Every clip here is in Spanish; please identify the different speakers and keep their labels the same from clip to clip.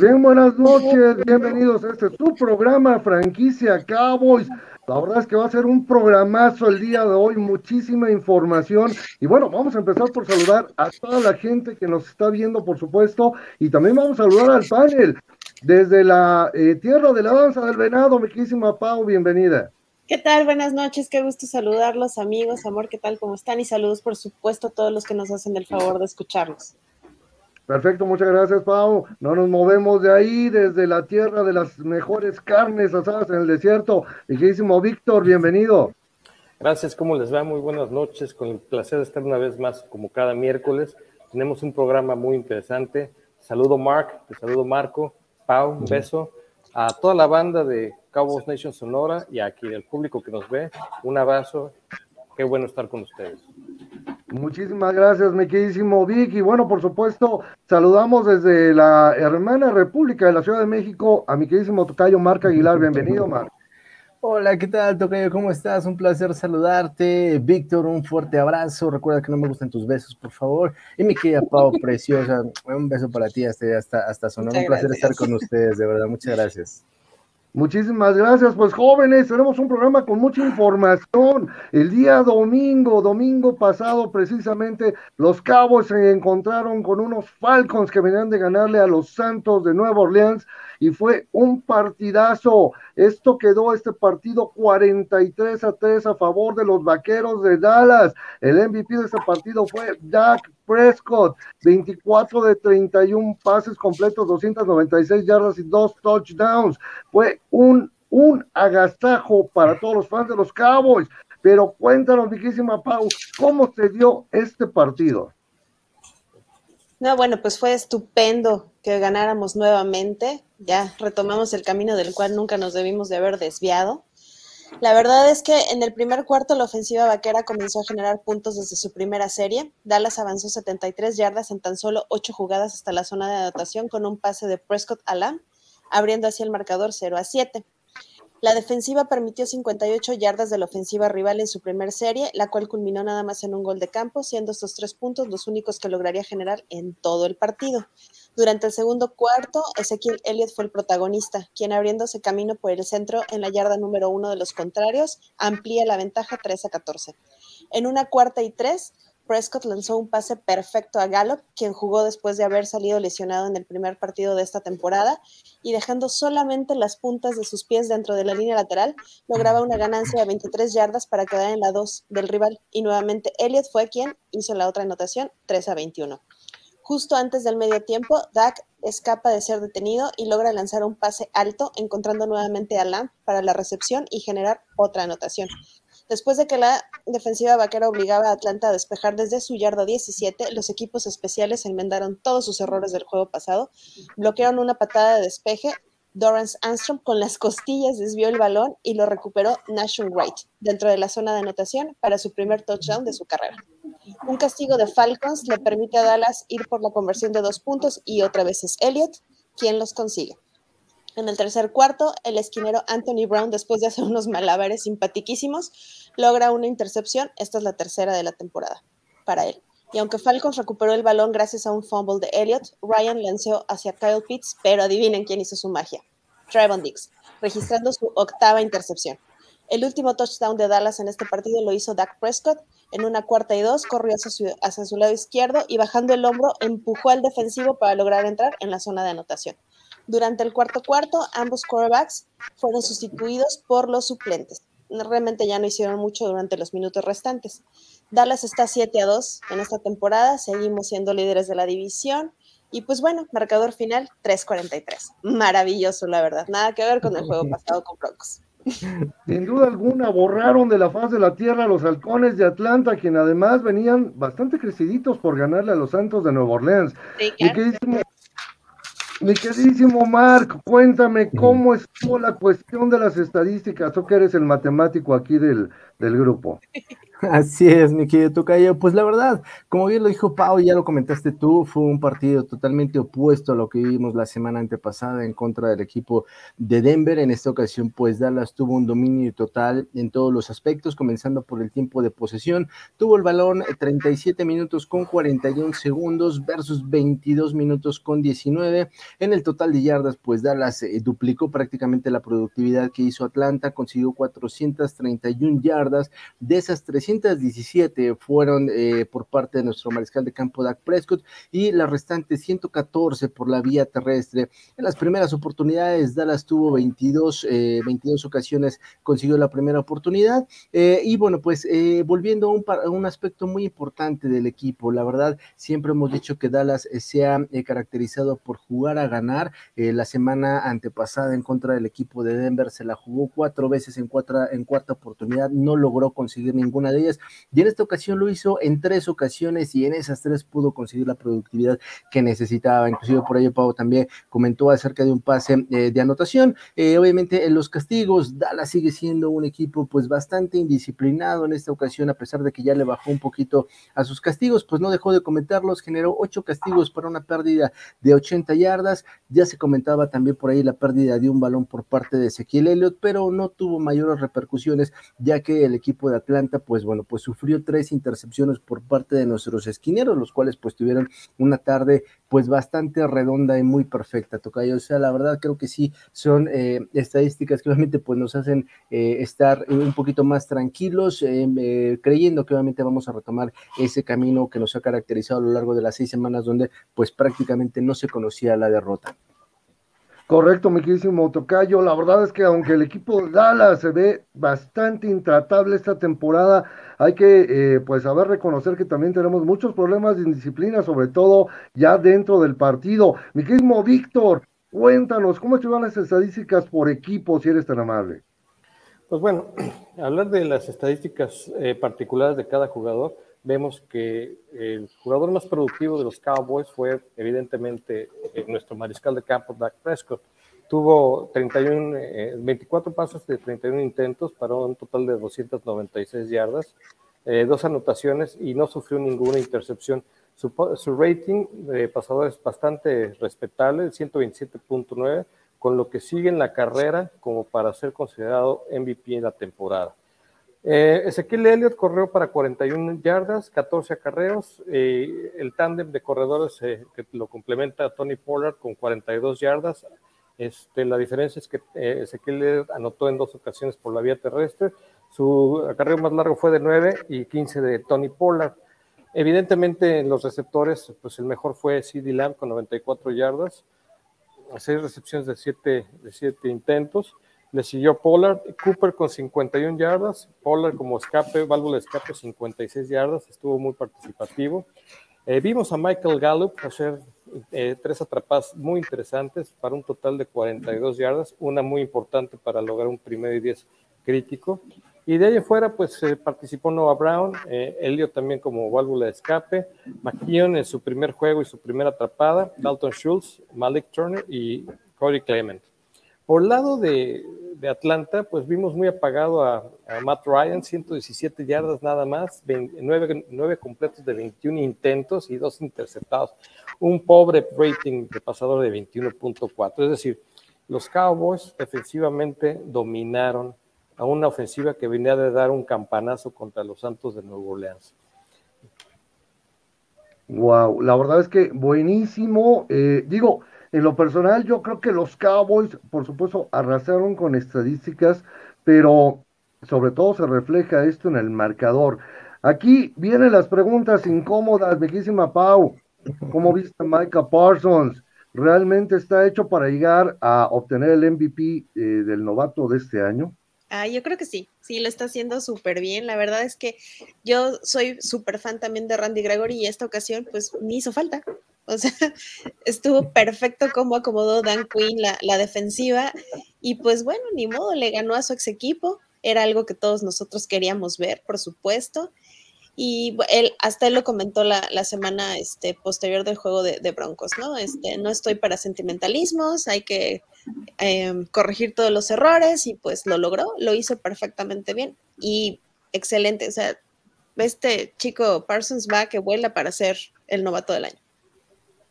Speaker 1: Bien, buenas noches, bienvenidos a este su programa Franquicia Cowboys. La verdad es que va a ser un programazo el día de hoy, muchísima información. Y bueno, vamos a empezar por saludar a toda la gente que nos está viendo, por supuesto, y también vamos a saludar al panel desde la eh, tierra de la danza del venado, mi querísima Pau, bienvenida.
Speaker 2: ¿Qué tal? Buenas noches, qué gusto saludarlos, amigos, amor, ¿qué tal? ¿Cómo están? Y saludos, por supuesto, a todos los que nos hacen el favor de escucharnos.
Speaker 1: Perfecto, muchas gracias, Pau. No nos movemos de ahí, desde la tierra de las mejores carnes asadas en el desierto. Queridísimo Víctor, bienvenido.
Speaker 3: Gracias, ¿cómo les va? Muy buenas noches. Con el placer de estar una vez más, como cada miércoles. Tenemos un programa muy interesante. Saludo, Mark, te saludo, Marco. Pau, un beso. A toda la banda de Cowboys Nation Sonora y aquí el público que nos ve, un abrazo. Qué bueno estar con ustedes.
Speaker 1: Muchísimas gracias, mi queridísimo Vic. Y bueno, por supuesto, saludamos desde la hermana República de la Ciudad de México a mi queridísimo Tocayo Marc Aguilar. Bienvenido, Marc.
Speaker 4: Hola, ¿qué tal, Tocayo? ¿Cómo estás? Un placer saludarte. Víctor, un fuerte abrazo. Recuerda que no me gustan tus besos, por favor. Y mi querida Pau, preciosa, un beso para ti hasta, hasta, hasta Sonora. Un placer estar con ustedes, de verdad. Muchas gracias.
Speaker 1: Muchísimas gracias, pues jóvenes, tenemos un programa con mucha información. El día domingo, domingo pasado precisamente, los Cabos se encontraron con unos Falcons que venían de ganarle a los Santos de Nueva Orleans y fue un partidazo. Esto quedó este partido 43 a 3 a favor de los Vaqueros de Dallas. El MVP de este partido fue Dak Prescott, 24 de 31 pases completos, 296 yardas y dos touchdowns. Fue un un agastajo para todos los fans de los Cowboys. Pero cuéntanos, riquísima Pau, ¿cómo se dio este partido?
Speaker 2: No, bueno, pues fue estupendo que ganáramos nuevamente. Ya retomamos el camino del cual nunca nos debimos de haber desviado. La verdad es que en el primer cuarto la ofensiva vaquera comenzó a generar puntos desde su primera serie. Dallas avanzó 73 yardas en tan solo 8 jugadas hasta la zona de anotación con un pase de Prescott a Lam, abriendo así el marcador 0 a 7. La defensiva permitió 58 yardas de la ofensiva rival en su primer serie, la cual culminó nada más en un gol de campo, siendo estos tres puntos los únicos que lograría generar en todo el partido. Durante el segundo cuarto, Ezequiel Elliott fue el protagonista, quien abriéndose camino por el centro en la yarda número uno de los contrarios, amplía la ventaja 3 a 14. En una cuarta y tres, Prescott lanzó un pase perfecto a Gallup, quien jugó después de haber salido lesionado en el primer partido de esta temporada y dejando solamente las puntas de sus pies dentro de la línea lateral, lograba una ganancia de 23 yardas para quedar en la 2 del rival y nuevamente Elliott fue quien hizo la otra anotación 3 a 21. Justo antes del medio tiempo, Dak escapa de ser detenido y logra lanzar un pase alto, encontrando nuevamente a Lamb para la recepción y generar otra anotación. Después de que la defensiva vaquera obligaba a Atlanta a despejar desde su yarda 17, los equipos especiales enmendaron todos sus errores del juego pasado, bloquearon una patada de despeje, Dorrance Armstrong con las costillas desvió el balón y lo recuperó Nation Wright dentro de la zona de anotación para su primer touchdown de su carrera. Un castigo de Falcons le permite a Dallas ir por la conversión de dos puntos y otra vez es Elliott quien los consigue. En el tercer cuarto, el esquinero Anthony Brown, después de hacer unos malabares simpaticísimos, logra una intercepción. Esta es la tercera de la temporada para él. Y aunque Falcons recuperó el balón gracias a un fumble de Elliott, Ryan lanzó hacia Kyle Pitts, pero adivinen quién hizo su magia. Trevon Diggs, registrando su octava intercepción. El último touchdown de Dallas en este partido lo hizo Dak Prescott. En una cuarta y dos, corrió hacia su, hacia su lado izquierdo y bajando el hombro empujó al defensivo para lograr entrar en la zona de anotación. Durante el cuarto cuarto, ambos quarterbacks fueron sustituidos por los suplentes. Realmente ya no hicieron mucho durante los minutos restantes. Dallas está 7 a 2 en esta temporada, seguimos siendo líderes de la división. Y pues bueno, marcador final 3-43. Maravilloso, la verdad. Nada que ver con el juego pasado con Broncos.
Speaker 1: Sin duda alguna, borraron de la faz de la tierra a los halcones de Atlanta, quien además venían bastante creciditos por ganarle a los Santos de Nueva Orleans. Sí, mi queridísimo Mark, cuéntame cómo estuvo la cuestión de las estadísticas, tú que eres el matemático aquí del, del grupo.
Speaker 4: Así es, mi querido Tocayo. Pues la verdad, como bien lo dijo Pau, ya lo comentaste tú, fue un partido totalmente opuesto a lo que vimos la semana antepasada en contra del equipo de Denver. En esta ocasión, pues Dallas tuvo un dominio total en todos los aspectos, comenzando por el tiempo de posesión. Tuvo el balón 37 minutos con 41 segundos versus 22 minutos con 19. En el total de yardas, pues Dallas eh, duplicó prácticamente la productividad que hizo Atlanta, consiguió 431 yardas. De esas 317 fueron eh, por parte de nuestro mariscal de campo Dak Prescott y las restantes 114 por la vía terrestre. En las primeras oportunidades, Dallas tuvo 22, 22 eh, ocasiones, consiguió la primera oportunidad. y bueno, pues volviendo a un, a un aspecto muy importante del equipo, la verdad, siempre hemos dicho que Dallas se ha caracterizado por jugar a ganar. la semana antepasada en contra del equipo de Denver se la jugó cuatro veces en, cuatro, en cuarta oportunidad, no logró conseguir ninguna de ellas y en esta ocasión lo hizo en tres ocasiones y en esas tres pudo conseguir la productividad que necesitaba. Inclusive por ello Pau también comentó acerca de un pase eh, de anotación. Eh, obviamente en los castigos, Dallas sigue siendo un equipo pues bastante indisciplinado en esta ocasión, a pesar de que ya le bajó un poquito a sus castigos, pues no dejó de comentarlos, generó ocho castigos para una pérdida de 80 yardas. Ya se comentaba también por ahí la pérdida de un balón por parte de Ezequiel Elliott, pero no tuvo mayores repercusiones, ya que el equipo de Atlanta, pues bueno, pues sufrió tres intercepciones por parte de nuestros esquineros, los cuales pues tuvieron una tarde pues bastante redonda y muy perfecta, Tocayo. O sea, la verdad creo que sí son eh, estadísticas que obviamente pues nos hacen eh, estar un poquito más tranquilos, eh, creyendo que obviamente vamos a retomar ese camino que nos ha caracterizado a lo largo de las seis semanas donde pues prácticamente no se conocía la derrota.
Speaker 1: Correcto, mi queridísimo Tocayo. La verdad es que aunque el equipo de Dallas se ve bastante intratable esta temporada, hay que eh, pues saber reconocer que también tenemos muchos problemas de indisciplina, sobre todo ya dentro del partido. Mi queridísimo Víctor, cuéntanos, ¿cómo estuvieron las estadísticas por equipo, si eres tan amable?
Speaker 3: Pues bueno, hablar de las estadísticas eh, particulares de cada jugador, vemos que el jugador más productivo de los Cowboys fue evidentemente eh, nuestro mariscal de campo, Dak Prescott. Tuvo 31, 24 eh, pasos de 31 intentos para un total de 296 yardas, eh, dos anotaciones y no sufrió ninguna intercepción. Su, su rating de pasador es bastante respetable, 127.9, con lo que sigue en la carrera como para ser considerado MVP en la temporada. Eh, Ezequiel Elliott corrió para 41 yardas, 14 acarreos. Eh, el tándem de corredores eh, que lo complementa Tony Pollard con 42 yardas. Este, la diferencia es que eh, Ezequiel Elliott anotó en dos ocasiones por la vía terrestre. Su acarreo más largo fue de 9 y 15 de Tony Pollard. Evidentemente, en los receptores, pues el mejor fue CD Lamb con 94 yardas, 6 recepciones de 7 de siete intentos. Le siguió Pollard, Cooper con 51 yardas, Pollard como escape, válvula de escape 56 yardas, estuvo muy participativo. Eh, vimos a Michael Gallup hacer eh, tres atrapadas muy interesantes para un total de 42 yardas, una muy importante para lograr un primer y 10 crítico. Y de ahí afuera, pues eh, participó Noah Brown, Elliot también como válvula de escape, McKeon en su primer juego y su primera atrapada, Dalton Schultz, Malik Turner y Cody Clement. Por el lado de, Atlanta, pues vimos muy apagado a, Matt Ryan, 117 yardas nada más, 9, completos de 21 intentos y dos interceptados. Un pobre rating de pasador de 21.4. Es decir, los Cowboys defensivamente dominaron a una ofensiva que venía de dar un campanazo contra los Santos de Nueva Orleans.
Speaker 1: Wow, la verdad es que buenísimo. Eh, digo, en lo personal, yo creo que los Cowboys, por supuesto, arrasaron con estadísticas, pero sobre todo se refleja esto en el marcador. Aquí vienen las preguntas incómodas, bellísima Pau. ¿Cómo viste Micah Parsons? ¿Realmente está hecho para llegar a obtener el MVP eh, del novato de este año?
Speaker 2: Ah, yo creo que sí, sí, lo está haciendo súper bien. La verdad es que yo soy súper fan también de Randy Gregory y esta ocasión pues me hizo falta. O sea, estuvo perfecto como acomodó Dan Quinn la, defensiva y pues bueno, ni modo, le ganó a su ex equipo. Era algo que todos nosotros queríamos ver, por supuesto. Y él, hasta él lo comentó la, semana este, posterior del juego de, Broncos, ¿no? Este, no estoy para sentimentalismos, hay que em, corregir todos los errores y pues lo logró, lo hizo perfectamente bien y excelente, o sea, este chico Parsons va que vuela para ser el novato del año.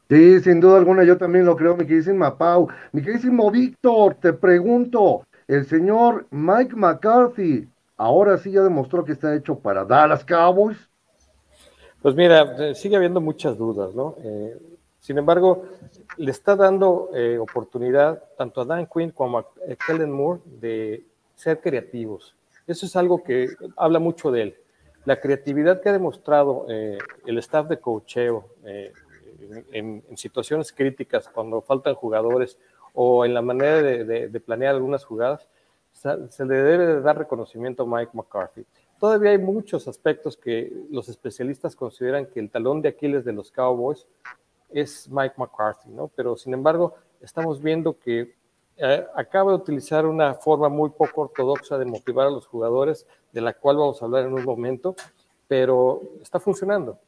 Speaker 1: Sí, sin duda alguna, yo también lo creo, mi queridísimo Pau. Mi queridísimo Víctor, te pregunto, el señor Mike McCarthy, ahora sí ya demostró que está hecho para Dallas Cowboys.
Speaker 3: Pues mira, eh, sigue habiendo muchas dudas, ¿no? Eh, sin embargo, le está dando eh, oportunidad tanto a Dan Quinn como a Kellen Moore de ser creativos. Eso es algo que habla mucho de él. La creatividad que ha demostrado el staff de cocheo en, situaciones críticas, cuando faltan jugadores o en la manera de, planear algunas jugadas, se le debe dar reconocimiento a Mike McCarthy. Todavía hay muchos aspectos que los especialistas consideran que el talón de Aquiles de los Cowboys es Mike McCarthy, ¿no? Pero sin embargo, estamos viendo que eh, acaba de utilizar una forma muy poco ortodoxa de motivar a los jugadores, de la cual vamos a hablar en un momento, pero está funcionando.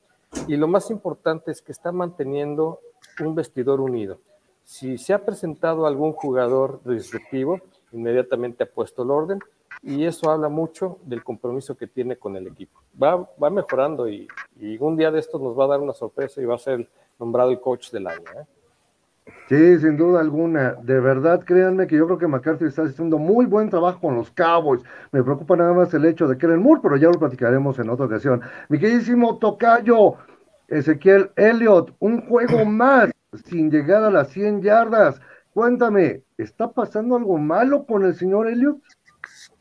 Speaker 3: Y lo más importante es que está manteniendo un vestidor unido. Si se ha presentado algún jugador disruptivo, inmediatamente ha puesto el orden y eso habla mucho del compromiso que tiene con el equipo. Va, va mejorando y, un día de estos nos va a dar una sorpresa y va a ser nombrado el coach del año. ¿eh?
Speaker 1: Sí, sin duda alguna. De verdad, créanme que yo creo que McCarthy está haciendo muy buen trabajo con los Cowboys. Me preocupa nada más el hecho de que el Moore, pero ya lo platicaremos en otra ocasión. Mi queridísimo Tocayo, Ezequiel Elliott, un juego más sin llegar a las 100 yardas. Cuéntame, ¿está pasando algo malo con el señor Elliott?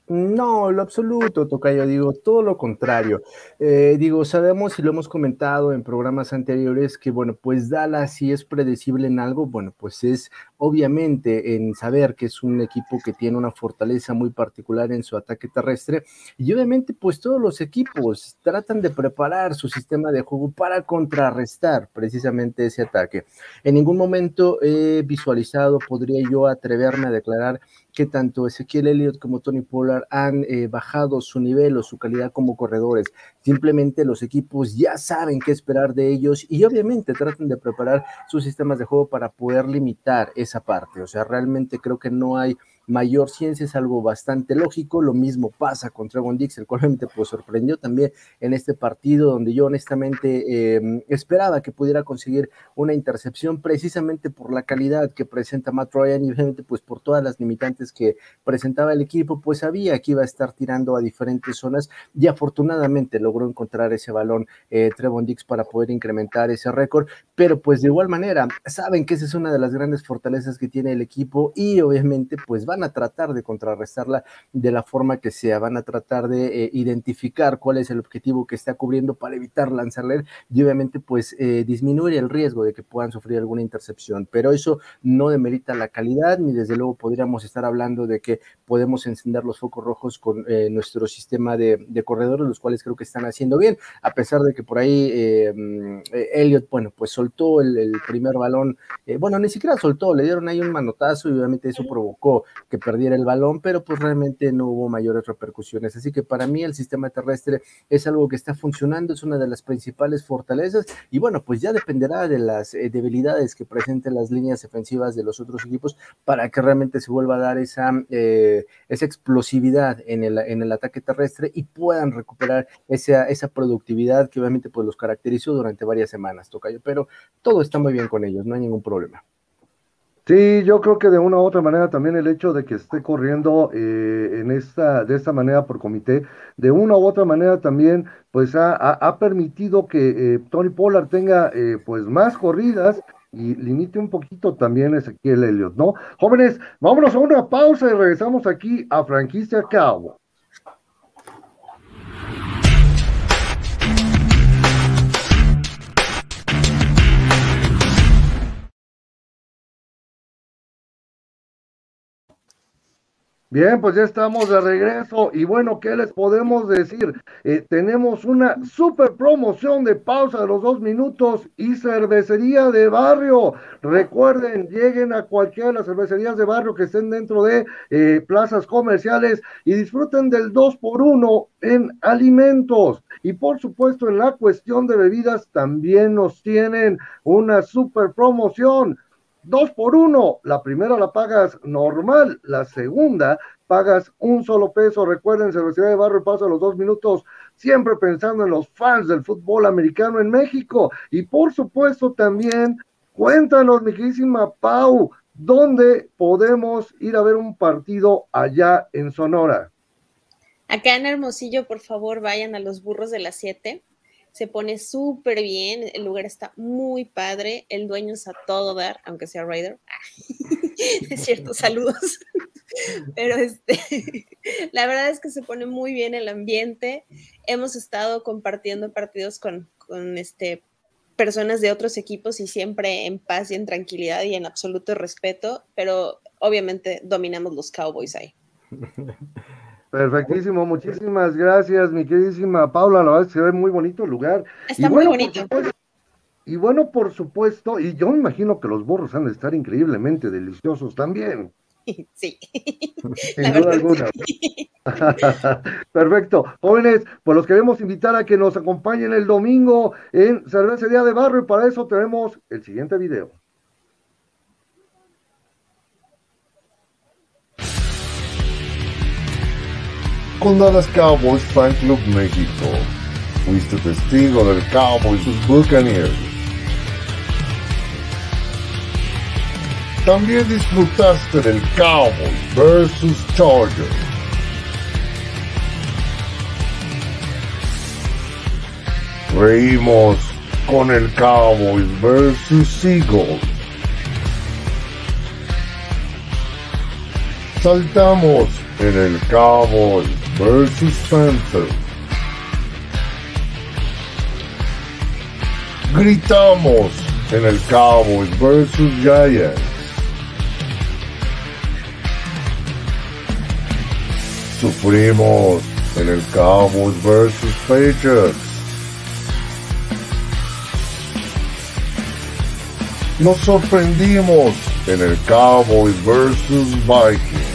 Speaker 4: No, lo absoluto, Tocayo, digo, todo lo contrario. Eh, digo, sabemos y lo hemos comentado en programas anteriores que, bueno, pues Dallas si es predecible en algo, bueno, pues es obviamente en saber que es un equipo que tiene una fortaleza muy particular en su ataque terrestre y obviamente pues todos los equipos tratan de preparar su sistema de juego para contrarrestar precisamente ese ataque. En ningún momento he visualizado, podría yo atreverme a declarar que tanto Ezequiel Elliott como Tony Pollard han eh, bajado su nivel o su calidad como corredores. Simplemente los equipos ya saben qué esperar de ellos y obviamente tratan de preparar sus sistemas de juego para poder limitar esa parte. O sea, realmente creo que no hay mayor ciencia, es algo bastante lógico. Lo mismo pasa con Trevon Dix, el cual realmente pues, sorprendió también en este partido, donde yo honestamente em, esperaba que pudiera conseguir una intercepción precisamente por la calidad que presenta Matt Ryan y obviamente pues por todas las limitantes que presentaba el equipo, pues sabía que iba a estar tirando a diferentes zonas y afortunadamente logró encontrar ese balón eh, Trevon Dix para poder incrementar ese récord, pero pues de igual manera saben que esa es una de las grandes fortalezas que tiene el equipo y obviamente pues van a tratar de contrarrestarla de la forma que sea, van a tratar de eh, identificar cuál es el objetivo que está cubriendo para evitar lanzarle y obviamente pues eh, disminuir el riesgo de que puedan sufrir alguna intercepción, pero eso no demerita la calidad ni desde luego podríamos estar hablando de que podemos encender los focos rojos con eh, nuestro sistema de, corredores, los cuales creo que están haciendo bien, a pesar de que por ahí mm, Elliot, bueno, pues soltó el primer balón, bueno, ni siquiera soltó, le dieron ahí un manotazo y obviamente eso provocó que perdiera el balón, pero pues realmente no hubo mayores repercusiones. Así que para mí el sistema terrestre es algo que está funcionando, es una de las principales fortalezas y bueno, pues ya dependerá de las eh, debilidades que presenten las líneas defensivas de los otros equipos para que realmente se vuelva a dar esa, eh, esa explosividad en el, en el ataque terrestre y puedan recuperar esa, esa productividad que obviamente pues los caracterizó durante varias semanas, Tocayo, pero todo está muy bien con ellos, no hay ningún problema.
Speaker 1: Sí, yo creo que de una u otra manera también el hecho de que esté corriendo eh, en esta, de esta manera por comité, de una u otra manera también, pues ha, permitido que eh, Tony Pollard tenga eh, pues más corridas y limite un poquito también Ezequiel Elliott, ¿no? Jóvenes, vámonos a una pausa y regresamos aquí a Franquicia Cabo. Bien, pues ya estamos de regreso y bueno, ¿qué les podemos decir? Eh, tenemos una super promoción de pausa de los dos minutos y cervecería de barrio. Recuerden, lleguen a cualquiera de las cervecerías de barrio que estén dentro de eh, plazas comerciales y disfruten del 2 por 1 en alimentos. Y por supuesto, en la cuestión de bebidas también nos tienen una super promoción dos por uno. La primera la pagas normal, la segunda pagas un solo peso. Recuerden, Cervecería de Barrio pasa los dos minutos, siempre pensando en los fans del fútbol americano en México. Y por supuesto también, cuéntanos, mi queridísima Pau, ¿dónde podemos ir a ver un partido allá en Sonora?
Speaker 2: Acá en Hermosillo, por favor, vayan a los burros de las 7. Se pone súper bien, el lugar está muy padre, el dueño es a todo dar, aunque sea Raider. es cierto, saludos. Pero este, la verdad es que se pone muy bien el ambiente. Hemos estado compartiendo partidos con, con este, personas de otros equipos y siempre en paz y en tranquilidad y en absoluto respeto, pero obviamente dominamos los Cowboys ahí.
Speaker 1: Perfectísimo, muchísimas gracias, mi queridísima Paula. La verdad es que se ve muy bonito el lugar.
Speaker 2: Está muy bonito.
Speaker 1: y bueno, por supuesto, y yo me imagino que los burros han de estar increíblemente deliciosos también.
Speaker 2: Sí.
Speaker 1: Sin duda alguna. Perfecto. Jóvenes, pues los queremos invitar a que nos acompañen el domingo en Cervecería de Barrio y para eso tenemos el siguiente video.
Speaker 5: Con Dallas Cowboys Fan Club México. Fuiste testigo del Cowboys sus Buccaneers. También disfrutaste del Cowboys versus Chargers. Reímos con el Cowboys versus Eagles. Saltamos en el Cowboys versus Panthers. Gritamos en el Cowboys versus Giants. Sufrimos en el Cowboys versus Patriots. Nos sorprendimos en el Cowboys versus Vikings.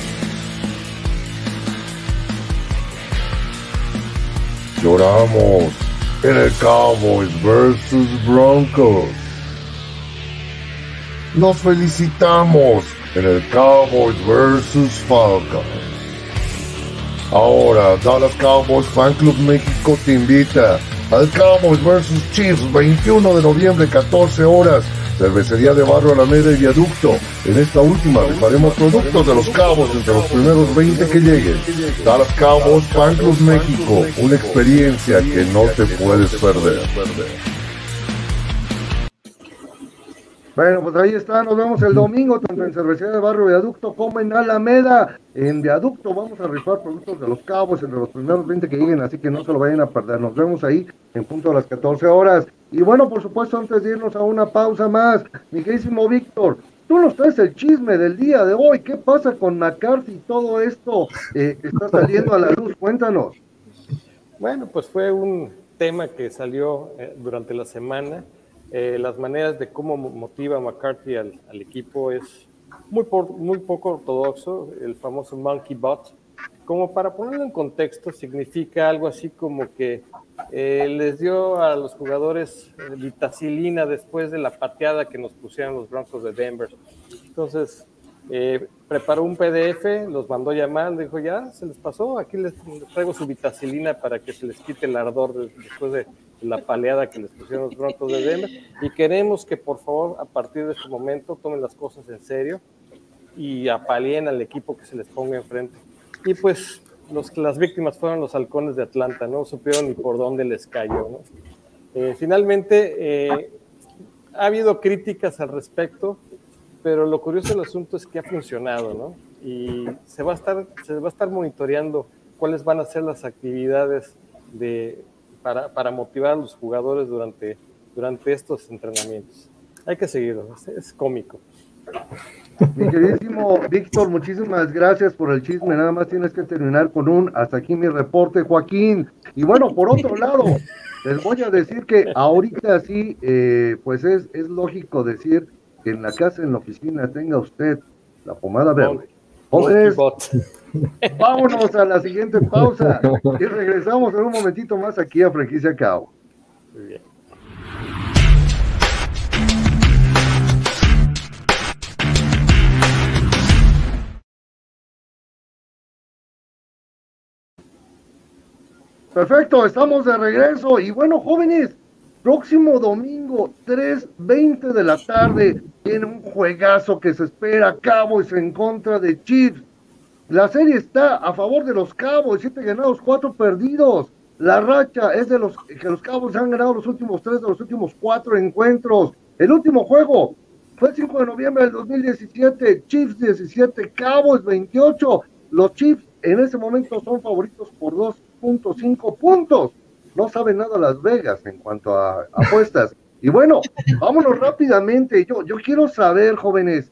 Speaker 5: Lloramos en el Cowboys versus Broncos. Nos felicitamos en el Cowboys versus Falcons. Ahora Dallas Cowboys Fan Club México te invita al Cowboys versus Chiefs 21 de noviembre 14 horas Cervecería de Barrio Alameda y Viaducto. En esta última rifaremos productos de los cabos entre los primeros 20 que lleguen. Dallas Cabos Fan Club México, una experiencia que no te puedes perder.
Speaker 1: Bueno, pues ahí está, nos vemos el domingo, tanto en Cervecería de Barrio Viaducto como en Alameda. En Viaducto vamos a rifar productos de los cabos entre los primeros 20 que lleguen, así que no se lo vayan a perder. Nos vemos ahí en punto a las 14 horas. Y bueno, por supuesto, antes de irnos a una pausa más, mi queridísimo Víctor, tú nos traes el chisme del día de hoy. ¿Qué pasa con McCarthy y todo esto eh, está saliendo a la luz? Cuéntanos.
Speaker 3: Bueno, pues fue un tema que salió eh, durante la semana eh, las maneras de cómo motiva McCarthy al, equipo es muy, muy poco ortodoxo, el famoso monkey bot. Como para ponerlo en contexto, significa algo así como que eh, les dio a los jugadores vitacilina después de la pateada que nos pusieron los Broncos de Denver. Entonces, eh, preparó un PDF, los mandó llamar, dijo, ya, se les pasó, aquí les, traigo su vitacilina para que se les quite el ardor después de la paleada que les pusieron los Broncos de Denver. Y queremos que por favor, a partir de este momento, tomen las cosas en serio y apalien al equipo que se les ponga enfrente. Y pues los, las víctimas fueron los halcones de Atlanta, no supieron ni por dónde les cayó. Eh, finalmente, eh, ha habido críticas al respecto, pero lo curioso del asunto es que ha funcionado, ¿no? Y se va a estar, se va a estar monitoreando cuáles van a ser las actividades de, para, para motivar a los jugadores durante, durante estos entrenamientos. Hay que seguirlo, es, cómico.
Speaker 1: Mi queridísimo Víctor, muchísimas gracias por el chisme. Nada más tienes que terminar con un hasta aquí mi reporte, Joaquín. Y bueno, por otro lado, les voy a decir que ahorita sí, eh, pues es, es lógico decir que en la casa, en la oficina, tenga usted la pomada verde. Entonces, pues, vámonos a la siguiente pausa y regresamos en un momentito más aquí a Franquicia Cabo. Muy bien. Perfecto, estamos de regreso. Y bueno, jóvenes, próximo domingo, 3.20 de la tarde, tiene un juegazo que se espera Cowboys en contra de Chiefs. La serie está a favor de los Cowboys, siete ganados, cuatro perdidos. La racha es de los que los Cowboys han ganado los últimos tres de los últimos cuatro encuentros. El último juego fue el 5 de noviembre del 2017, Chiefs 17, Cowboys 28. Los Chiefs en ese momento son favoritos por 2.5 puntos. No sabe nada Las Vegas en cuanto a apuestas. Y bueno, vámonos rápidamente. Yo, yo quiero saber, jóvenes,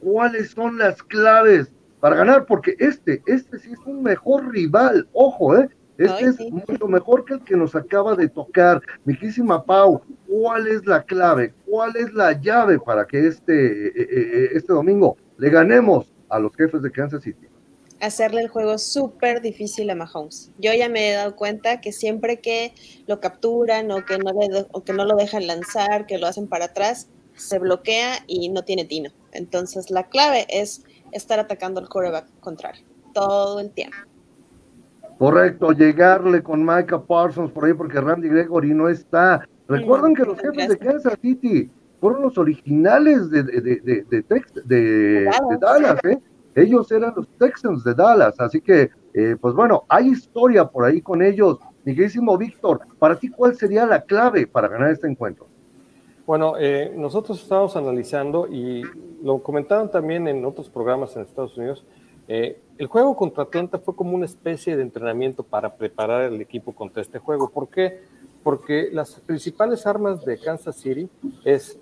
Speaker 1: cuáles son las claves para ganar, porque este, este sí es un mejor rival, ojo, ¿eh? Este es mucho mejor que el que nos acaba de tocar. Miquísima Pau, ¿cuál es la clave? ¿Cuál es la llave para que este, eh, eh, eh, este domingo le ganemos a los jefes de Kansas City?
Speaker 2: Hacerle el juego súper difícil a Mahomes. Yo ya me he dado cuenta que siempre que lo capturan o que no, o que no lo dejan lanzar, que lo hacen para atrás, se bloquea y no tiene tino. Entonces la clave es estar atacando al quarterback contrario todo el tiempo.
Speaker 1: Correcto, llegarle con Micah Parsons por ahí porque Randy Gregory no está. Recuerden que los jefes de Kansas City fueron los originales de, de, de, de Dallas, ¿eh? Ellos eran los Texans de Dallas, así que, eh, pues bueno, hay historia por ahí con ellos. Miguelísimo Víctor, para ti, ¿cuál sería la clave para ganar este encuentro?
Speaker 3: Bueno, eh, nosotros estamos analizando y lo comentaron también en otros programas en Estados Unidos. Eh, el juego contra Atlanta fue como una especie de entrenamiento para preparar el equipo contra este juego. ¿Por qué? Porque las principales armas de Kansas City es,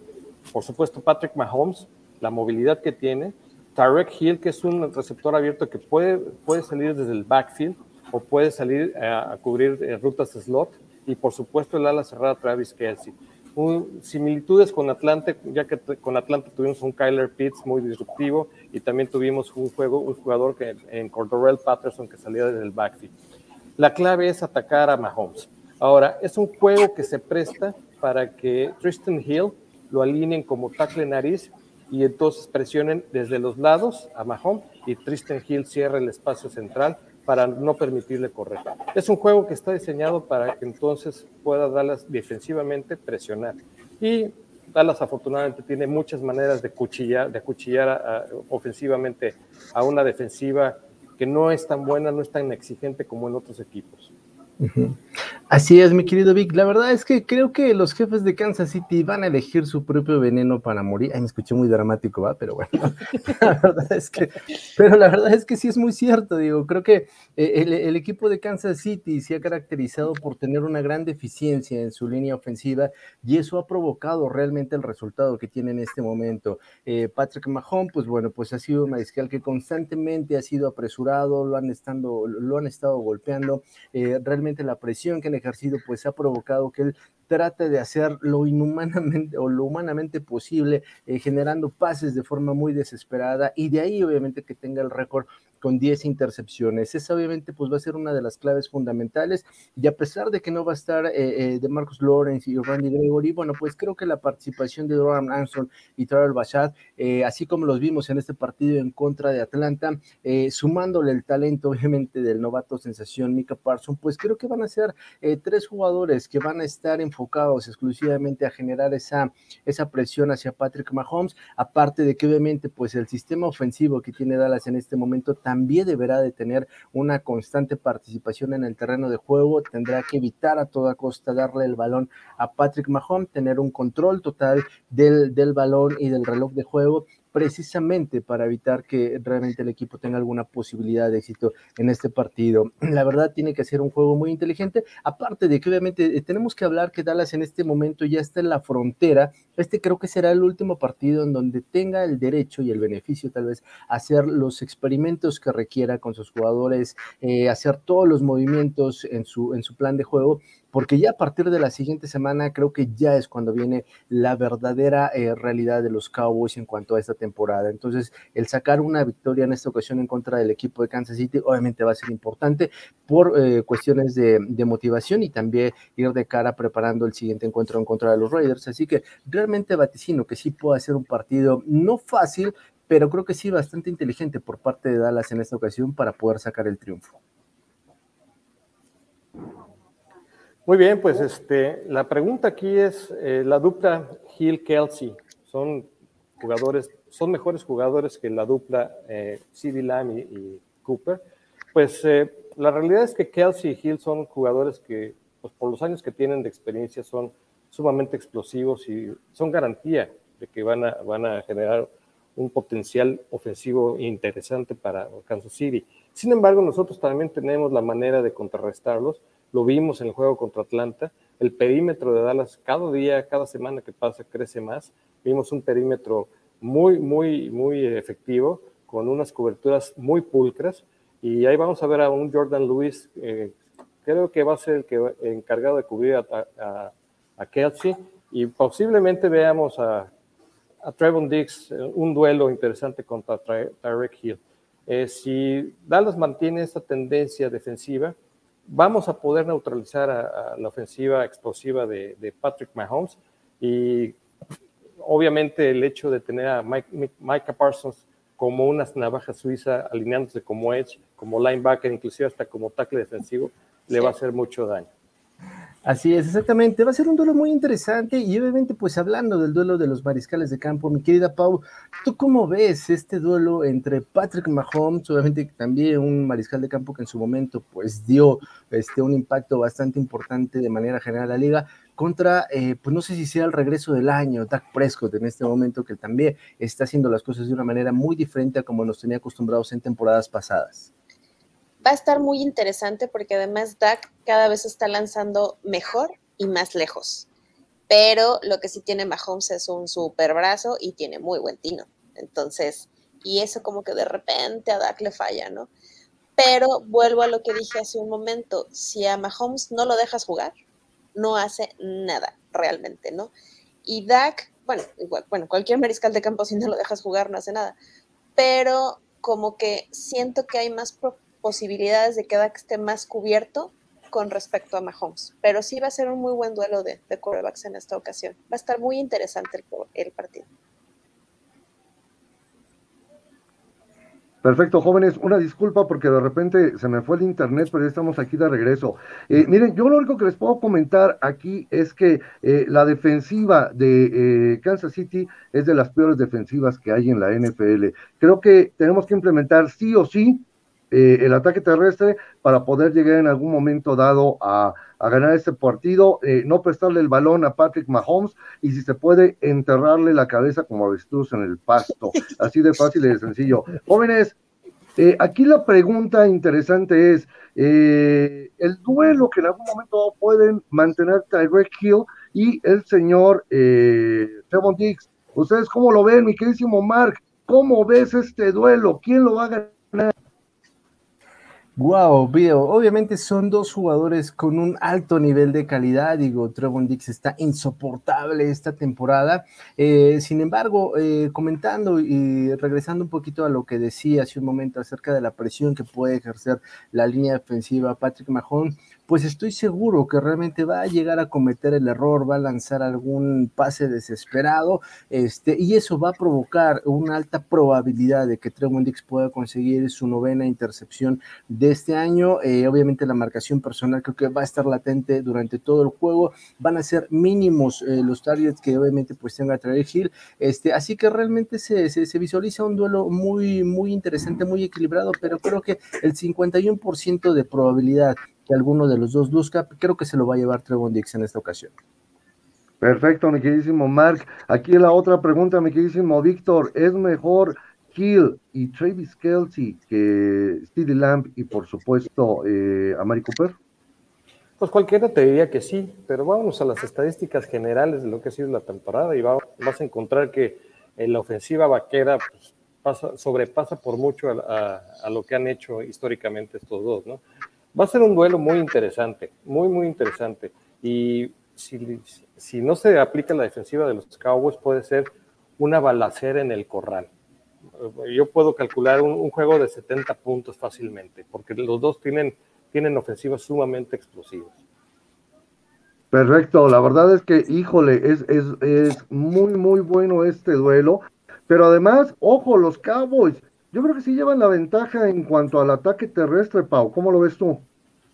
Speaker 3: por supuesto, Patrick Mahomes, la movilidad que tiene, Tarek Hill, que es un receptor abierto que puede, puede salir desde el backfield o puede salir a, cubrir eh, rutas slot, y por supuesto el ala cerrada Travis Kelsey similitudes con Atlanta, ya que con Atlanta tuvimos un Kyler Pitts muy disruptivo y también tuvimos un juego, un jugador que en Cordell Patterson que salía desde el backfield. La clave es atacar a Mahomes. Ahora, es un juego que se presta para que Tristan Hill lo alineen como tackle nariz y entonces presionen desde los lados a Mahomes y Tristan Hill cierre el espacio central para no permitirle correr. Es un juego que está diseñado para que entonces pueda Dallas defensivamente presionar. Y Dallas afortunadamente tiene muchas maneras de cuchillar, de cuchillar ofensivamente a una defensiva que no es tan buena, no es tan exigente como en otros equipos.
Speaker 4: Así es, mi querido Vic. La verdad es que creo que los jefes de Kansas City van a elegir su propio veneno para morir. Ay, me escuché muy dramático, ¿va? Pero bueno, la verdad es que, pero la verdad es que sí es muy cierto, digo. Creo que eh, el, equipo de Kansas City se ha caracterizado por tener una gran deficiencia en su línea ofensiva y eso ha provocado realmente el resultado que tiene en este momento. Eh, Patrick Mahomes, pues bueno, pues ha sido un mariscal que constantemente ha sido apresurado, lo han, estando, lo han estado golpeando. Eh, realmente la presión que han ejercido pues ha provocado que él trate de hacer lo inhumanamente o lo humanamente posible, eh, generando pases de forma muy desesperada y de ahí obviamente que tenga el récord con 10 intercepciones. Esa obviamente pues va a ser una de las claves fundamentales y a pesar de que no va a estar eh, eh, de Marcus Lawrence y Randy Gregory, bueno, pues creo que la participación de Doran Anson y Terrell Bashad, eh, así como los vimos en este partido en contra de Atlanta, sumándole el talento obviamente del novato sensación Mika Parson, pues creo que van a ser tres jugadores que van a estar enfocados exclusivamente a generar esa, esa presión hacia Patrick Mahomes, aparte de que obviamente pues el sistema ofensivo que tiene Dallas en este momento también también deberá de tener una constante participación en el terreno de juego, tendrá que evitar a toda costa darle el balón a Patrick Mahomes, tener un control total del, del balón y del reloj de juego precisamente para evitar que realmente el equipo tenga alguna posibilidad de éxito en este partido. La verdad tiene que ser un juego muy inteligente, aparte de que obviamente eh, tenemos que hablar que Dallas en este momento ya está en la frontera, este creo que será el último partido en donde tenga el derecho y el beneficio tal vez hacer los experimentos que requiera con sus jugadores, eh, hacer todos los movimientos en su, en su plan de juego porque ya a partir de la siguiente semana creo que ya es cuando viene la verdadera eh, realidad de los Cowboys en cuanto a esta temporada. Entonces, el sacar una victoria en esta ocasión en contra del equipo de Kansas City obviamente va a ser importante por eh, cuestiones de, motivación y también ir de cara preparando el siguiente encuentro en contra de los Raiders. Así que realmente vaticino que sí puede ser un partido no fácil, pero creo que sí bastante inteligente por parte de Dallas en esta ocasión para poder sacar el triunfo.
Speaker 3: Muy bien, pues este, la pregunta aquí es, eh, la dupla Hill-Kelsey, son jugadores, son mejores jugadores que la dupla eh, CD Lamb y, Cooper. Pues eh, la realidad es que Kelsey y Hill son jugadores que, pues, por los años que tienen de experiencia, son sumamente explosivos y son garantía de que van a, van a generar un potencial ofensivo interesante para Kansas City. Sin embargo, nosotros también tenemos la manera de contrarrestarlos. Lo vimos en el juego contra Atlanta. El perímetro de Dallas cada día, cada semana que pasa, crece más. Vimos un perímetro muy, muy, muy efectivo, con unas coberturas muy pulcras. Y ahí vamos a ver a un Jordan Lewis, eh, creo que va a ser el que encargado de cubrir a, a Kelsey. Y posiblemente veamos a a Trevon Dix eh, un duelo interesante contra Tyreek Hill. Eh, si Dallas mantiene esta tendencia defensiva, vamos a poder neutralizar a, la ofensiva explosiva de, Patrick Mahomes y obviamente el hecho de tener a Micah Parsons como una navaja suiza alineándose como edge, como linebacker, inclusive hasta como tackle defensivo, le va a hacer mucho daño.
Speaker 4: Así es, exactamente. Va a ser un duelo muy interesante y obviamente pues hablando del duelo de los mariscales de campo, mi querida Pau, ¿tú cómo ves este duelo entre Patrick Mahomes, obviamente también un mariscal de campo que en su momento pues dio este, un impacto bastante importante de manera general a la liga, contra, eh, pues no sé si sea el regreso del año, Dak Prescott en este momento que también está haciendo las cosas de una manera muy diferente a como nos tenía acostumbrados en temporadas pasadas?
Speaker 2: Va a estar muy interesante porque además Dak cada vez está lanzando mejor y más lejos. Pero lo que sí tiene Mahomes es un super brazo y tiene muy buen tino. Entonces, y eso como que de repente a Dak le falla, ¿no? Pero vuelvo a lo que dije hace un momento, si a Mahomes no lo dejas jugar, no hace nada realmente, ¿no? Y Dak, bueno, igual, bueno, cualquier mariscal de campo si no lo dejas jugar no hace nada, pero como que siento que hay más posibilidades de que Dak esté más cubierto con respecto a Mahomes. Pero sí va a ser un muy buen duelo de, de quarterbacks en esta ocasión. Va a estar muy interesante el, partido.
Speaker 1: Perfecto, jóvenes. Una disculpa porque de repente se me fue el internet, pero ya estamos aquí de regreso. Eh, miren, yo lo único que les puedo comentar aquí es que eh, la defensiva de eh, Kansas City es de las peores defensivas que hay en la NFL. Creo que tenemos que implementar sí o sí eh, el ataque terrestre para poder llegar en algún momento dado a, ganar este partido, eh, no prestarle el balón a Patrick Mahomes y si se puede enterrarle la cabeza como avestruz en el pasto. Así de fácil y de sencillo. Jóvenes, eh, aquí la pregunta interesante es, el duelo que en algún momento pueden mantener Tyreek Hill y el señor eh, Dix. ¿Ustedes cómo lo ven, mi queridísimo Mark? ¿Cómo ves este duelo? ¿Quién lo va a ganar?
Speaker 4: Wow, video. Obviamente son dos jugadores con un alto nivel de calidad. Digo, Trevon Dix está insoportable esta temporada. Eh, sin embargo, eh, comentando y regresando un poquito a lo que decía hace un momento acerca de la presión que puede ejercer la línea defensiva Patrick Mahon, pues estoy seguro que realmente va a llegar a cometer el error, va a lanzar algún pase desesperado, este, y eso va a provocar una alta probabilidad de que Trevon Dix pueda conseguir su novena intercepción de este año. Eh, obviamente la marcación personal creo que va a estar latente durante todo el juego, van a ser mínimos eh, los targets que obviamente pues tenga traer Hill, este, así que realmente se, se, se visualiza un duelo muy, muy interesante, muy equilibrado, pero creo que el 51% de probabilidad que alguno de los dos luzca, creo que se lo va a llevar Trevon Dix en esta ocasión.
Speaker 1: Perfecto, mi queridísimo Mark. Aquí la otra pregunta, mi queridísimo Víctor, ¿es mejor Hill y Travis Kelsey que Stevie Lamb y por supuesto eh, a Mari Cooper?
Speaker 3: Pues cualquiera te diría que sí, pero vamos a las estadísticas generales de lo que ha sido la temporada y vas a encontrar que en la ofensiva vaquera pues, sobrepasa por mucho a, a, lo que han hecho históricamente estos dos, ¿no? Va a ser un duelo muy interesante, muy, muy interesante. Y si, si no se aplica la defensiva de los Cowboys, puede ser una balacera en el corral. Yo puedo calcular un, juego de 70 puntos fácilmente, porque los dos tienen, tienen ofensivas sumamente explosivas.
Speaker 1: Perfecto, la verdad es que, híjole, es, es, es muy, muy bueno este duelo. Pero además, ojo, los Cowboys yo creo que sí llevan la ventaja en cuanto al ataque terrestre, Pau. ¿Cómo lo ves tú?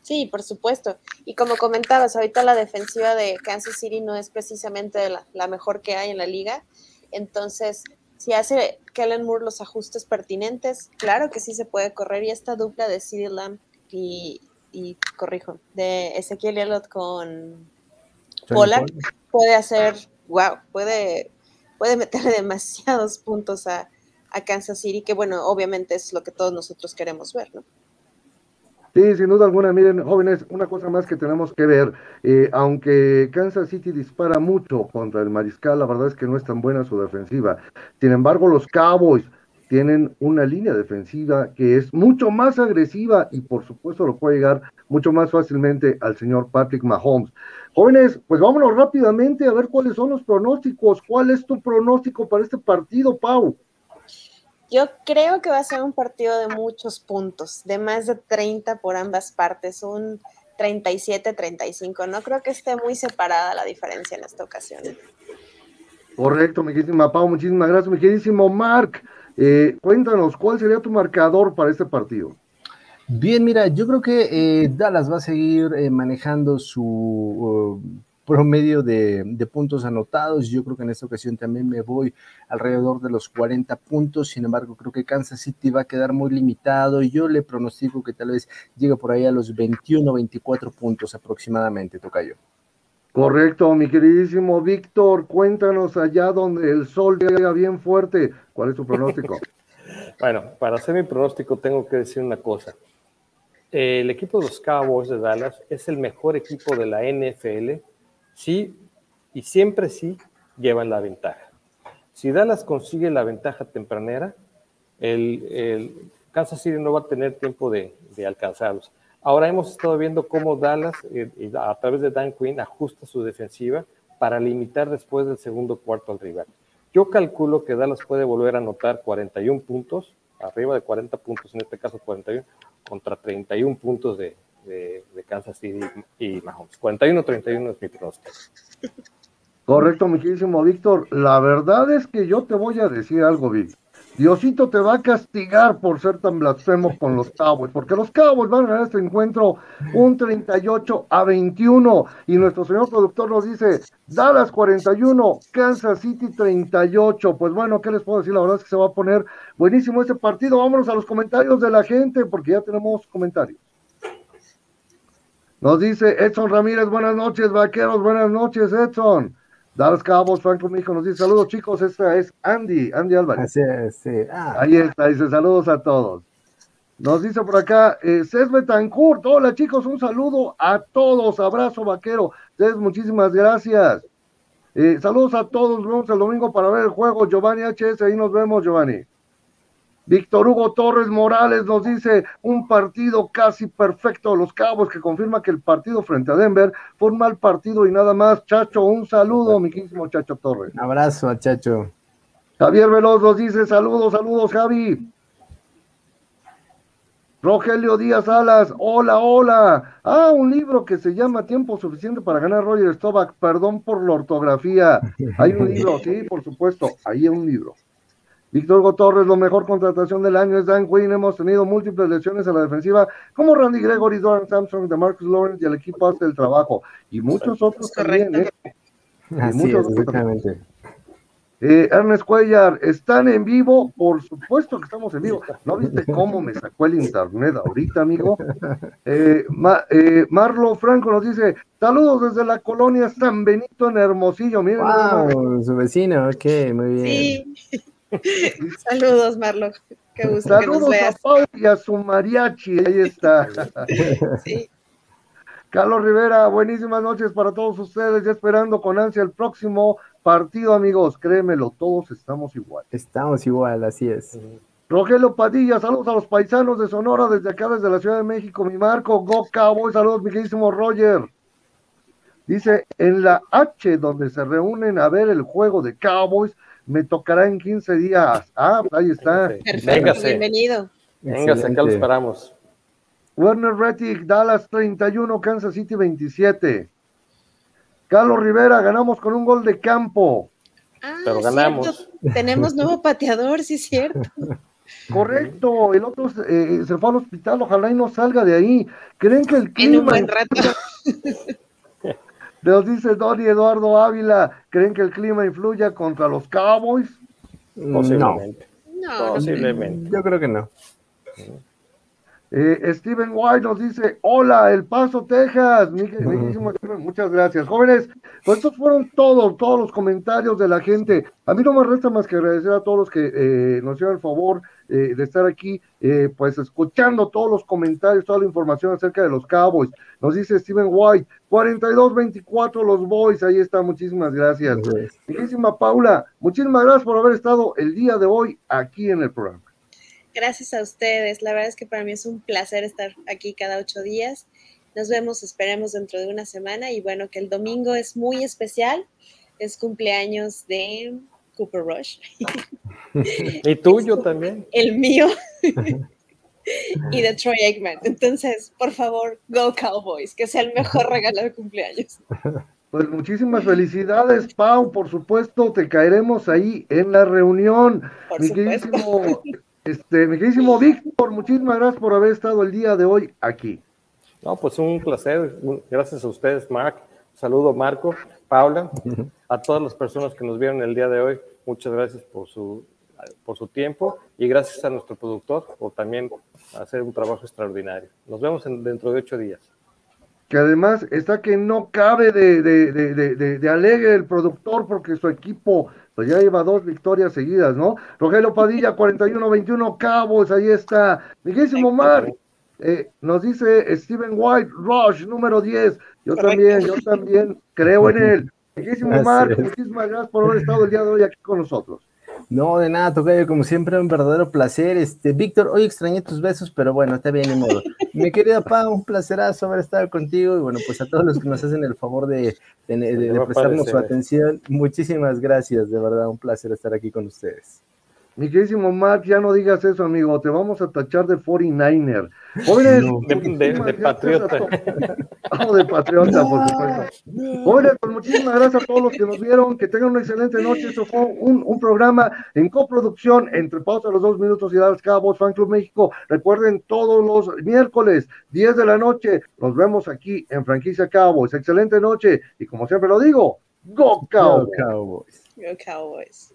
Speaker 2: Sí, por supuesto. Y como comentabas, ahorita la defensiva de Kansas City no es precisamente la, la mejor que hay en la liga. Entonces, si hace Kellen Moore los ajustes pertinentes, claro que sí se puede correr. Y esta dupla de CeeDee Lamb y, y, corrijo, de Ezequiel Elliott con Pollard puede hacer, wow, puede, puede meterle demasiados puntos a, a Kansas City, que bueno, obviamente es lo que todos nosotros queremos ver, ¿no?
Speaker 1: Sí, sin duda alguna, miren, jóvenes, una cosa más que tenemos que ver, eh, aunque Kansas City dispara mucho contra el mariscal, la verdad es que no es tan buena su defensiva. Sin embargo, los Cowboys tienen una línea defensiva que es mucho más agresiva y por supuesto lo puede llegar mucho más fácilmente al señor Patrick Mahomes. Jóvenes, pues vámonos rápidamente a ver cuáles son los pronósticos. ¿Cuál es tu pronóstico para este partido, Pau?
Speaker 2: Yo creo que va a ser un partido de muchos puntos, de más de 30 por ambas partes, un 37-35. No creo que esté muy separada la diferencia en esta ocasión.
Speaker 1: Correcto, mi queridísima Pau, muchísimas gracias, mi queridísimo Mark. Eh, cuéntanos, ¿cuál sería tu marcador para este partido?
Speaker 4: Bien, mira, yo creo que eh, Dallas va a seguir eh, manejando su uh, promedio de, de, puntos anotados. Yo creo que en esta ocasión también me voy alrededor de los 40 puntos. Sin embargo, creo que Kansas City va a quedar muy limitado. Yo le pronostico que tal vez llegue por ahí a los 21, 24 puntos aproximadamente, Tocayo.
Speaker 1: Correcto, mi queridísimo Víctor, cuéntanos allá donde el sol llega bien fuerte. ¿Cuál es tu pronóstico?
Speaker 3: bueno, para hacer mi pronóstico tengo que decir una cosa. El equipo de los Cowboys de Dallas es el mejor equipo de la NFL sí y siempre sí llevan la ventaja. Si Dallas consigue la ventaja tempranera, el, Kansas City no va a tener tiempo de, de, alcanzarlos. Ahora hemos estado viendo cómo Dallas, eh, a través de Dan Quinn, ajusta su defensiva para limitar después del segundo cuarto al rival. Yo calculo que Dallas puede volver a anotar 41 puntos, arriba de 40 puntos, en este caso 41, contra 31 puntos de, de, de Kansas City y Mahomes. 41-31 es mi pronóstico.
Speaker 1: Correcto, mi queridísimo Víctor. La verdad es que yo te voy a decir algo, Víctor. Diosito te va a castigar por ser tan blasfemo con los Cowboys, porque los Cowboys van a ganar este encuentro un 38 a 21 y nuestro señor productor nos dice Dallas 41, Kansas City 38. Pues bueno, ¿qué les puedo decir? La verdad es que se va a poner buenísimo este partido. Vámonos a los comentarios de la gente, porque ya tenemos comentarios. Nos dice Edson Ramírez, buenas noches, vaqueros, buenas noches, Edson. Dallas Cabos, Franco Mijo nos dice saludos chicos, esta es Andy, Andy Álvarez.
Speaker 4: Así es, sí. ah.
Speaker 1: Ahí está, dice saludos a todos. Nos dice por acá, eh, Cés Betancourt, hola chicos, un saludo a todos, abrazo vaquero, Cés, muchísimas gracias. Eh, saludos a todos, nos vemos el domingo para ver el juego, Giovanni HS, ahí nos vemos Giovanni. Víctor Hugo Torres Morales nos dice un partido casi perfecto de los Cabos que confirma que el partido frente a Denver fue un mal partido y nada más. Chacho, un saludo, mi quísimo Chacho Torres.
Speaker 4: Un abrazo a Chacho.
Speaker 1: Javier Veloz nos dice saludos, saludos, Javi. Rogelio Díaz Alas, hola, hola. Ah, un libro que se llama Tiempo Suficiente para ganar Roger Stovak. Perdón por la ortografía. Hay un libro, sí, por supuesto, ahí hay un libro. Víctor Hugo Torres, lo mejor contratación del año es Dan Quinn. Hemos tenido múltiples lesiones a la defensiva, como Randy Gregory, Doran Samson, de Marcus Lawrence, y el equipo hace el trabajo. Y muchos otros también, ¿eh?
Speaker 4: Así muchos es, exactamente.
Speaker 1: Eh, Ernest Cuellar, ¿están en vivo? Por supuesto que estamos en vivo. ¿No viste cómo me sacó el internet ahorita, amigo? Eh, Ma, eh, Marlo Franco nos dice, saludos desde la colonia San Benito en Hermosillo. Miren,
Speaker 4: wow, su vecino, ok, muy bien.
Speaker 2: Sí. Saludos, Marlo. Qué gusto
Speaker 1: Saludos
Speaker 2: que nos veas.
Speaker 1: a Pau y a su mariachi, ahí está.
Speaker 2: Sí.
Speaker 1: Carlos Rivera, buenísimas noches para todos ustedes, ya esperando con ansia el próximo partido, amigos. Créemelo, todos estamos igual.
Speaker 4: Estamos igual, así es.
Speaker 1: Rogelio Padilla, saludos a los paisanos de Sonora desde acá, desde la Ciudad de México. Mi Marco, Go Cowboy, saludos, mi queridísimo Roger. Dice, en la H, donde se reúnen a ver el juego de Cowboys, me tocará en 15 días. Ah, ahí está.
Speaker 2: Perfecto,
Speaker 3: Véngase.
Speaker 2: bienvenido.
Speaker 3: Véngase, acá lo esperamos.
Speaker 1: Werner Rettig, Dallas 31, Kansas City 27. Carlos Rivera, ganamos con un gol de campo.
Speaker 2: Ah,
Speaker 3: Pero ganamos.
Speaker 2: cierto. Tenemos nuevo pateador, sí es cierto.
Speaker 1: Correcto, el otro eh, se fue al hospital, ojalá y no salga de ahí. ¿Creen que el clima...
Speaker 2: En un buen rato.
Speaker 1: Nos dice Donny Eduardo Ávila, ¿creen que el clima influya contra los Cowboys?
Speaker 3: Posiblemente.
Speaker 2: No,
Speaker 3: Posiblemente.
Speaker 4: Yo creo que no.
Speaker 1: Eh, Steven White nos dice, hola, El Paso, Texas. Mi- mi- Muchas gracias. Jóvenes, pues estos fueron todos, todos los comentarios de la gente. A mí no me resta más que agradecer a todos los que eh, nos hicieron el favor eh, de estar aquí, eh, pues escuchando todos los comentarios, toda la información acerca de los Cowboys. Nos dice Steven White, 42-24 los Boys, ahí está, muchísimas gracias. Queridísima Paula, muchísimas gracias por haber estado el día de hoy aquí en el programa.
Speaker 2: Gracias a ustedes. La verdad es que para mí es un placer estar aquí cada ocho días. Nos vemos, esperemos, dentro de una semana. Y bueno, que el domingo es muy especial. Es cumpleaños de Cooper Rush,
Speaker 3: Y tuyo también.
Speaker 2: el mío, y de Troy Aikman. Entonces, por favor, go Cowboys, que sea el mejor regalo de cumpleaños.
Speaker 1: Pues muchísimas felicidades, Pau. Por supuesto, te caeremos ahí en la reunión.
Speaker 2: Por
Speaker 1: mi
Speaker 2: supuesto.
Speaker 1: queridísimo, este, mi queridísimo Víctor, muchísimas gracias por haber estado el día de hoy aquí.
Speaker 3: No, pues un placer. Gracias a ustedes, Mark. Saludo, Marco, Paula, a todas las personas que nos vieron el día de hoy. Muchas gracias por su, por su tiempo y gracias a nuestro productor por también hacer un trabajo extraordinario. Nos vemos en- dentro de ocho días.
Speaker 1: Que además está que no cabe de, de, de, de, de- de alegre el productor porque su equipo pues ya lleva dos victorias seguidas, ¿no? Rogelio Padilla, 41-21 Cabos, ahí está. Mi queridísimo Mar, eh, nos dice Steven White, Rush, número 10. Yo también, yo también creo en él. Mi queridísimo
Speaker 4: Así
Speaker 1: Mar, muchísimas gracias por haber estado el día de hoy aquí con nosotros.
Speaker 4: No, de nada, Tocayo, como siempre, un verdadero placer. Este, Víctor, hoy extrañé tus besos, pero bueno, está bien, ni modo. Mi querida Pau, un placerazo haber estado contigo y bueno, pues a todos los que nos hacen el favor de, de- prestarnos su atención, muchísimas gracias, de verdad, un placer estar aquí con ustedes.
Speaker 1: Mi queridísimo Mark, ya no digas eso, amigo. Te vamos a tachar de 49er. Jóvenes,
Speaker 4: No.
Speaker 3: De- de-
Speaker 1: muchísimas
Speaker 3: de
Speaker 1: gracias a
Speaker 3: patriota.
Speaker 1: todos. Oh, de patriota, por supuesto. Jóvenes, pues muchísimas gracias a todos los que nos vieron. Que tengan una excelente noche. Esto fue un, un programa en coproducción entre Pausa los Dos Minutos y Dallas Cabos, Fan Club México. Recuerden, todos los miércoles, 10 de la noche, nos vemos aquí en Franquicia Cabos. Excelente noche. Y como siempre lo digo, ¡Go Cowboys!
Speaker 4: Cowboys.
Speaker 2: Go Cowboys.